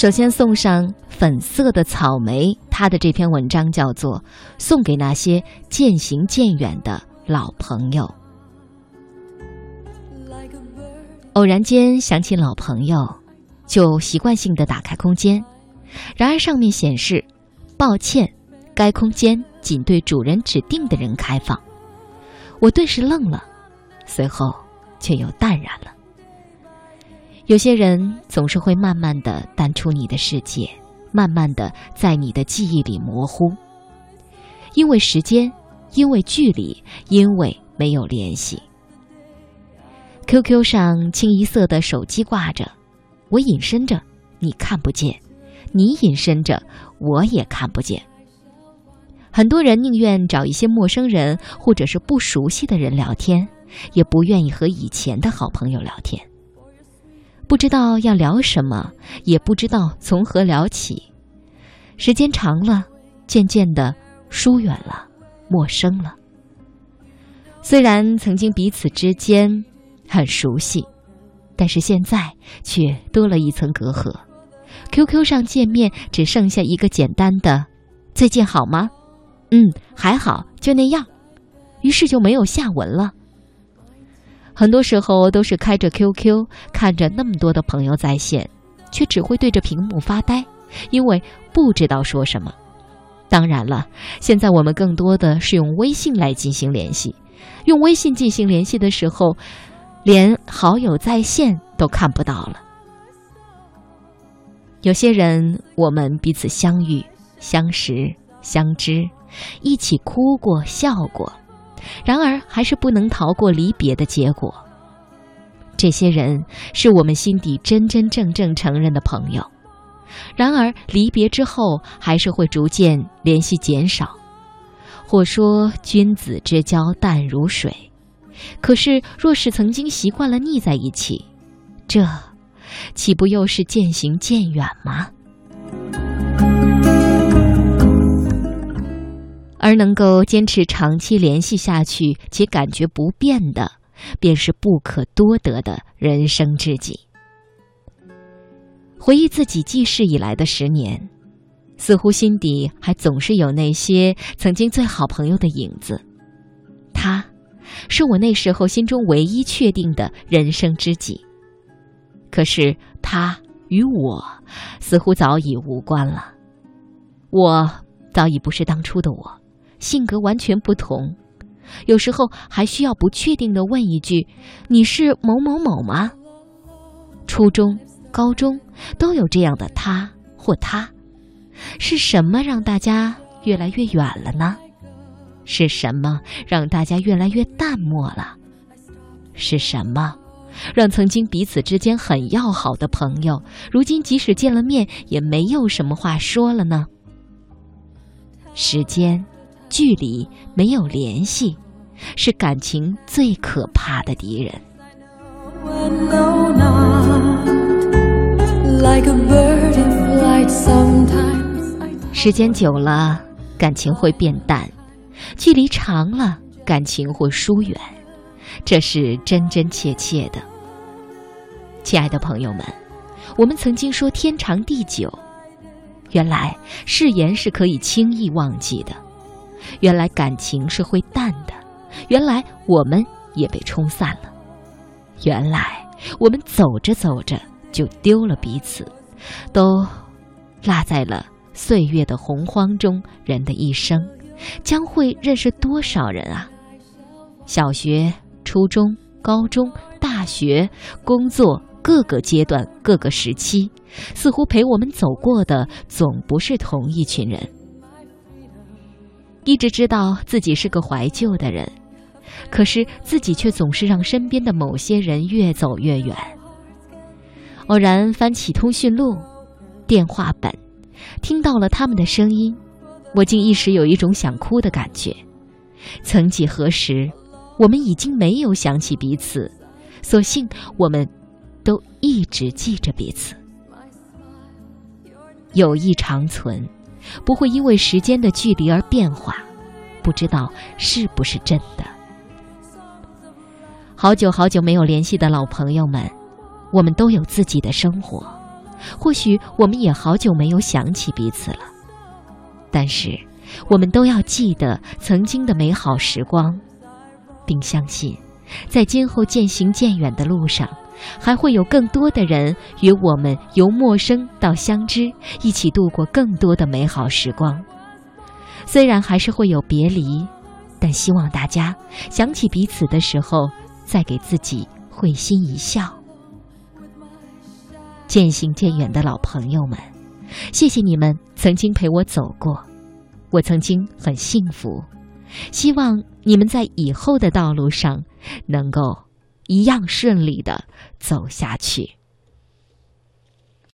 首先送上粉色的草莓，他的这篇文章叫做《送给那些渐行渐远的老朋友》。偶然间想起老朋友，就习惯性的打开空间，然而上面显示：“抱歉，该空间仅对主人指定的人开放。”我顿时愣了，随后却又淡然了。有些人总是会慢慢的淡出你的世界，慢慢的在你的记忆里模糊，因为时间，因为距离，因为没有联系。QQ 上清一色的手机挂着，我隐身着，你看不见；你隐身着，我也看不见。很多人宁愿找一些陌生人或者是不熟悉的人聊天，也不愿意和以前的好朋友聊天。不知道要聊什么，也不知道从何聊起。时间长了，渐渐的疏远了，陌生了。虽然曾经彼此之间很熟悉，但是现在却多了一层隔阂。QQ 上见面只剩下一个简单的“最近好吗？”“嗯，还好，就那样。”于是就没有下文了。很多时候都是开着 QQ，看着那么多的朋友在线，却只会对着屏幕发呆，因为不知道说什么。当然了，现在我们更多的是用微信来进行联系，用微信进行联系的时候，连好友在线都看不到了。有些人，我们彼此相遇、相识、相知，一起哭过、笑过。然而，还是不能逃过离别的结果。这些人是我们心底真真正正承认的朋友，然而离别之后，还是会逐渐联系减少。或说君子之交淡如水，可是若是曾经习惯了腻在一起，这岂不又是渐行渐远吗？而能够坚持长期联系下去且感觉不变的，便是不可多得的人生知己。回忆自己记事以来的十年，似乎心底还总是有那些曾经最好朋友的影子。他，是我那时候心中唯一确定的人生知己。可是他与我，似乎早已无关了。我早已不是当初的我。性格完全不同，有时候还需要不确定的问一句：“你是某某某吗？”初中、高中都有这样的他或他，是什么让大家越来越远了呢？是什么让大家越来越淡漠了？是什么让曾经彼此之间很要好的朋友，如今即使见了面也没有什么话说了呢？时间。距离没有联系，是感情最可怕的敌人。时间久了，感情会变淡；距离长了，感情会疏远。这是真真切切的。亲爱的朋友们，我们曾经说天长地久，原来誓言是可以轻易忘记的。原来感情是会淡的，原来我们也被冲散了，原来我们走着走着就丢了彼此，都落在了岁月的洪荒中。人的一生将会认识多少人啊？小学、初中、高中、大学、工作，各个阶段、各个时期，似乎陪我们走过的总不是同一群人。一直知道自己是个怀旧的人，可是自己却总是让身边的某些人越走越远。偶然翻起通讯录、电话本，听到了他们的声音，我竟一时有一种想哭的感觉。曾几何时，我们已经没有想起彼此，所幸我们都一直记着彼此。友谊长存。不会因为时间的距离而变化，不知道是不是真的。好久好久没有联系的老朋友们，我们都有自己的生活，或许我们也好久没有想起彼此了。但是，我们都要记得曾经的美好时光，并相信，在今后渐行渐远的路上，还会有更多的人与我们由陌生到相知，一起度过更多的美好时光。虽然还是会有别离，但希望大家想起彼此的时候，再给自己会心一笑。渐行渐远的老朋友们，谢谢你们曾经陪我走过，我曾经很幸福。希望你们在以后的道路上，能够一样顺利的走下去。